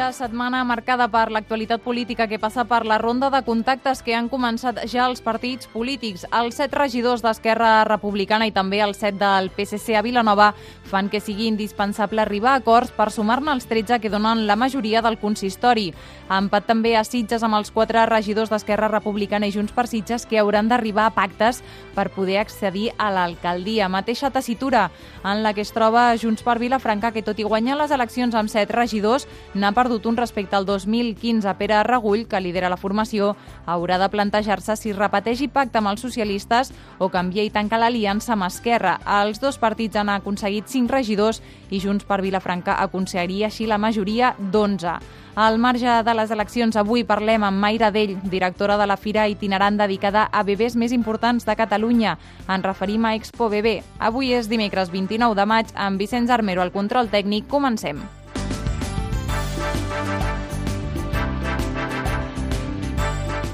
Dia, setmana marcada per l'actualitat política que passa per la ronda de contactes que han començat ja els partits polítics. Els set regidors d'Esquerra Republicana i també els set del PSC a Vilanova fan que sigui indispensable arribar a acords per sumar-ne els 13 que donen la majoria del consistori. Empat també a Sitges amb els quatre regidors d'Esquerra Republicana i Junts per Sitges que hauran d'arribar a pactes per poder accedir a l'alcaldia. Mateixa tessitura en la que es troba Junts per Vilafranca, que tot i guanyar les eleccions amb set regidors, n'ha perdut un respecte al 2015. Pere Regull, que lidera la formació, haurà de plantejar-se si repeteix i pacta amb els socialistes o canvia i tanca l'aliança amb Esquerra. Els dos partits han aconseguit cinc regidors i Junts per Vilafranca aconseguiria així la majoria d'11. Al marge de les eleccions, avui parlem amb Mayra Dell, directora de la fira itinerant dedicada a bebès més importants de Catalunya. Ens referim a Expo Bebé. Avui és dimecres 29 de maig, amb Vicenç Armero al control tècnic. Comencem.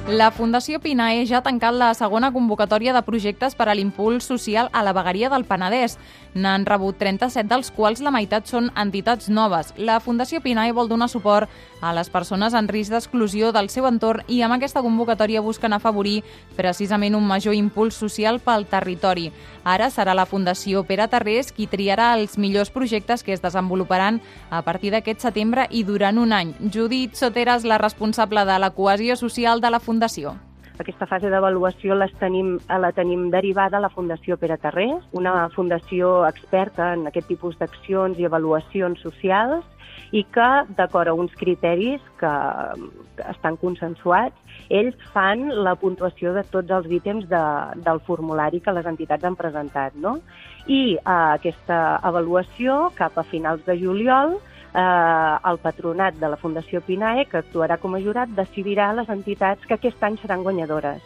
La Fundació Pinae ja ha tancat la segona convocatòria de projectes per a l'impuls social a la vegueria del Penedès. N'han rebut 37, dels quals la meitat són entitats noves. La Fundació Pinae vol donar suport a les persones en risc d'exclusió del seu entorn i amb aquesta convocatòria busquen afavorir precisament un major impuls social pel territori. Ara serà la Fundació Pere Tarrés qui triarà els millors projectes que es desenvoluparan a partir d'aquest setembre i durant un any. Judit Soteras, la responsable de la cohesió social de la Fundació. Aquesta fase d'avaluació la tenim, la tenim derivada a la Fundació Pere Tarrés, una fundació experta en aquest tipus d'accions i avaluacions socials i que, d'acord a uns criteris que, que estan consensuats, ells fan la puntuació de tots els ítems de, del formulari que les entitats han presentat. No? I eh, aquesta avaluació, cap a finals de juliol, eh, el patronat de la Fundació Pinae, que actuarà com a jurat, decidirà les entitats que aquest any seran guanyadores.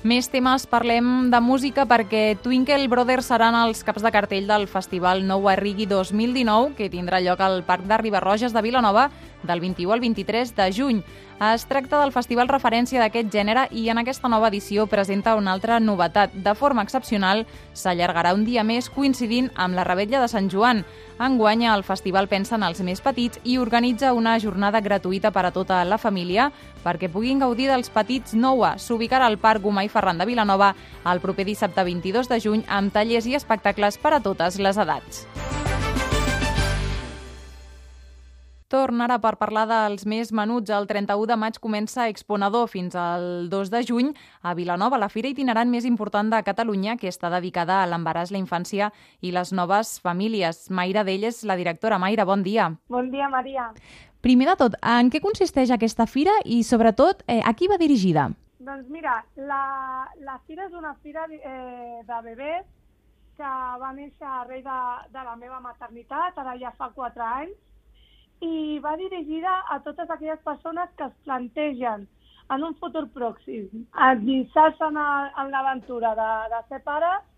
Més temes, parlem de música perquè Twinkle Brothers seran els caps de cartell del Festival Nou Arrigui 2019 que tindrà lloc al Parc de Ribarroges de Vilanova del 21 al 23 de juny. Es tracta del festival referència d'aquest gènere i en aquesta nova edició presenta una altra novetat. De forma excepcional, s'allargarà un dia més coincidint amb la rebetlla de Sant Joan. Enguany, el festival pensa en els més petits i organitza una jornada gratuïta per a tota la família perquè puguin gaudir dels petits Noua. S'ubicarà al Parc Gomà i Ferran de Vilanova el proper dissabte 22 de juny amb tallers i espectacles per a totes les edats. Torn ara per parlar dels més menuts. El 31 de maig comença Exponador fins al 2 de juny a Vilanova, la fira itinerant més important de Catalunya que està dedicada a l'embaràs, la infància i les noves famílies. Mayra Dell és la directora. Mayra, bon dia. Bon dia, Maria. Primer de tot, en què consisteix aquesta fira i, sobretot, eh, a qui va dirigida? Doncs mira, la, la fira és una fira eh, de bebès que va néixer arrel de, de la meva maternitat, ara ja fa 4 anys, i va dirigida a totes aquelles persones que es plantegen en un futur pròxim endinsar-se en, en l'aventura de, de ser pares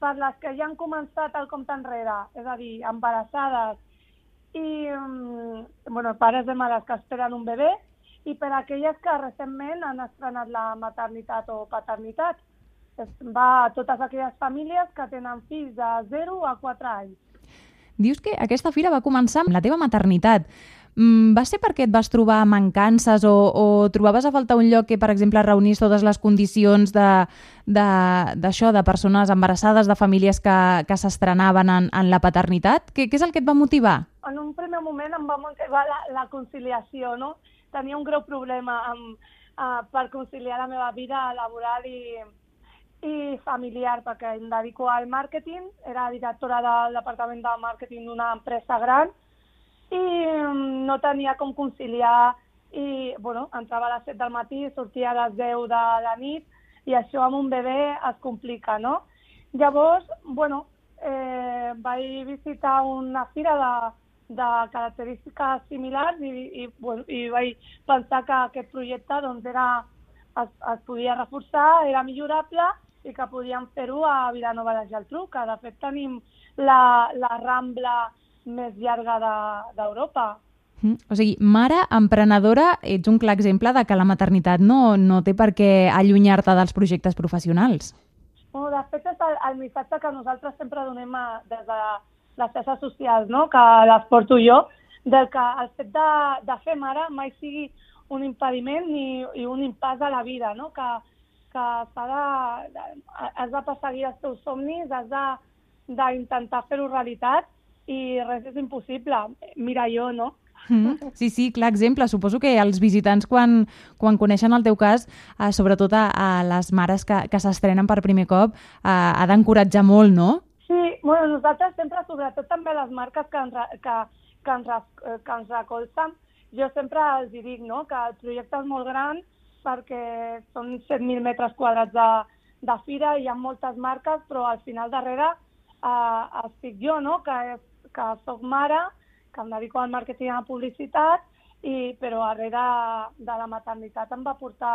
per les que ja han començat el compte enrere, és a dir, embarassades i um, bueno, pares de mares que esperen un bebè i per aquelles que recentment han estrenat la maternitat o paternitat. Va a totes aquelles famílies que tenen fills de 0 a 4 anys. Dius que aquesta fira va començar amb la teva maternitat. Mm, va ser perquè et vas trobar mancances o, o trobaves a faltar un lloc que, per exemple, reunís totes les condicions d'això, de, de, de persones embarassades, de famílies que, que s'estrenaven en, en la paternitat? Què, què és el que et va motivar? En un primer moment em va motivar la, la conciliació, no? Tenia un greu problema amb, uh, per conciliar la meva vida laboral i, i familiar, perquè em dedico al màrqueting, era directora del departament de màrqueting d'una empresa gran i mm, no tenia com conciliar i, bueno, entrava a les 7 del matí, sortia a les 10 de la nit i això amb un bebè es complica, no? Llavors, bueno, eh, vaig visitar una fira de, de característiques similars i, i, bueno, i vaig pensar que aquest projecte doncs, era, es, es podia reforçar, era millorable i que podíem fer-ho a Vilanova de Geltrú, que de fet tenim la, la Rambla més llarga d'Europa. De, mm. O sigui, mare emprenedora, ets un clar exemple de que la maternitat no, no té per què allunyar-te dels projectes professionals. Bueno, de fet, és el, el missatge que nosaltres sempre donem a, des de les xarxes socials, no? que les porto jo, del que el fet de, de fer mare mai sigui un impediment ni, ni un impàs a la vida, no? que, que s'ha de, has de perseguir els teus somnis, has d'intentar fer-ho realitat i res és impossible. Mira jo, no? Mm, sí, sí, clar exemple. Suposo que els visitants, quan, quan coneixen el teu cas, eh, sobretot a, a les mares que, que s'estrenen per primer cop, eh, ha d'encoratjar molt, no? Sí, bueno, nosaltres sempre, sobretot també les marques que ens, que, que ens, eh, que ens recolzen, jo sempre els dic no? que el projecte és molt gran perquè són 7.000 metres quadrats de, de fira, hi ha moltes marques, però al final darrere eh, estic jo, no? que, és, que soc mare, que em dedico al màrqueting i a la publicitat, i, però darrere de la maternitat em va portar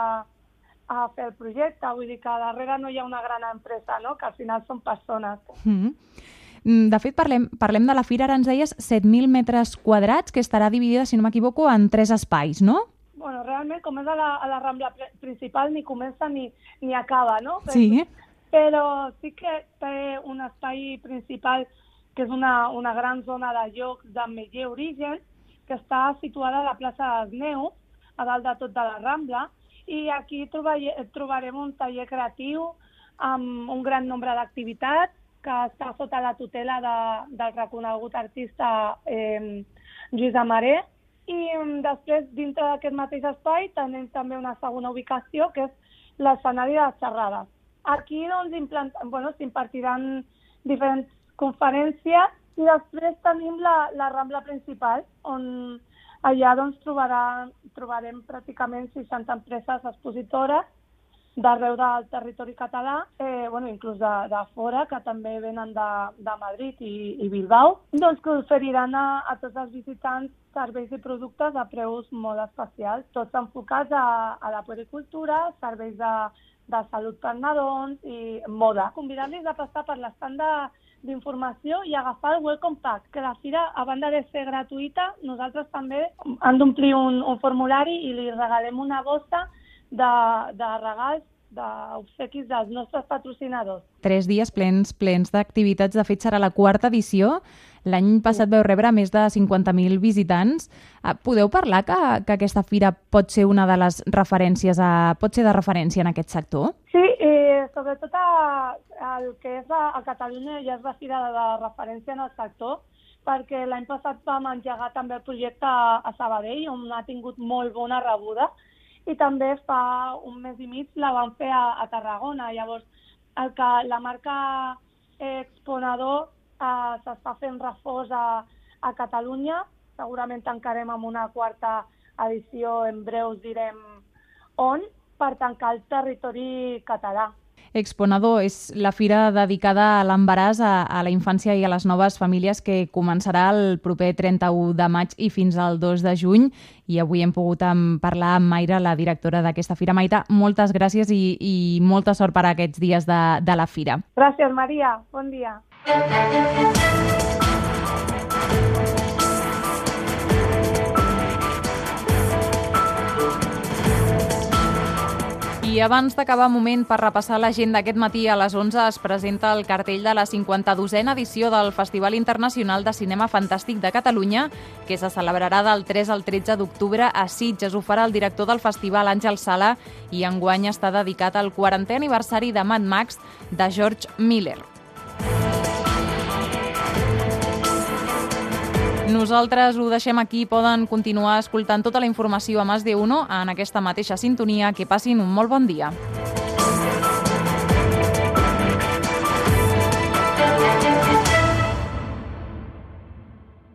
a fer el projecte. Vull dir que darrere no hi ha una gran empresa, no? que al final són persones. Mm -hmm. De fet, parlem, parlem de la fira, ara ens deies 7.000 metres quadrats, que estarà dividida, si no m'equivoco, en tres espais, no? Bueno, realment, com és a la, a la Rambla principal, ni comença ni, ni acaba, no? Sí. Però sí que té un espai principal que és una, una gran zona de llocs de Meller Origen, que està situada a la plaça dels Neus, a dalt de tot de la Rambla, i aquí trobarem un taller creatiu amb un gran nombre d'activitats que està sota la tutela de, del reconegut artista eh, Lluís Amaré i després dintre d'aquest mateix espai tenim també una segona ubicació que és l'escenari de les xerrades. Aquí doncs, bueno, diferents conferències i després tenim la, la Rambla principal on Allà doncs, trobarà, trobarem pràcticament 60 empreses expositores d'arreu del territori català, eh, bueno, inclús de, de fora, que també venen de, de Madrid i, i Bilbao, doncs que oferiran a, a tots els visitants serveis i productes a preus molt especials, tots enfocats a, a la puericultura, serveis de, de salut per nadons i moda. Convidar-los a passar per l'estat de, d'informació i agafar el Welcome Pack, que la fira, a banda de ser gratuïta, nosaltres també han d'omplir un, un formulari i li regalem una bossa de, de regals d'obsequis dels nostres patrocinadors. Tres dies plens plens d'activitats. De fet, serà la quarta edició. L'any passat veu rebre més de 50.000 visitants. Ah, podeu parlar que, que aquesta fira pot ser una de les referències, a, pot ser de referència en aquest sector? Sí, eh, sobretot a, el que és a, a Catalunya ja és la fira de referència en el sector, perquè l'any passat vam engegar també el projecte a, a Sabadell, on ha tingut molt bona rebuda, i també fa un mes i mig la vam fer a, a Tarragona. Llavors, el que la marca Exponador eh, s'està fent reforç a, a Catalunya, segurament tancarem amb una quarta edició, en breus direm on, per tancar el territori català. Exponador és la fira dedicada a l'embaràs, a, a la infància i a les noves famílies que començarà el proper 31 de maig i fins al 2 de juny. I avui hem pogut parlar amb Mayra, la directora d'aquesta fira. Maita, moltes gràcies i, i molta sort per aquests dies de, de la fira. Gràcies, Maria. Bon dia. I abans d'acabar moment per repassar l'agenda aquest matí a les 11 es presenta el cartell de la 52a edició del Festival Internacional de Cinema Fantàstic de Catalunya, que se celebrarà del 3 al 13 d'octubre a Sitges. Ho farà el director del festival, Àngel Sala, i enguany està dedicat al 40è aniversari de Mad Max de George Miller. Nosaltres ho deixem aquí. Poden continuar escoltant tota la informació a Mas de Uno en aquesta mateixa sintonia. Que passin un molt bon dia.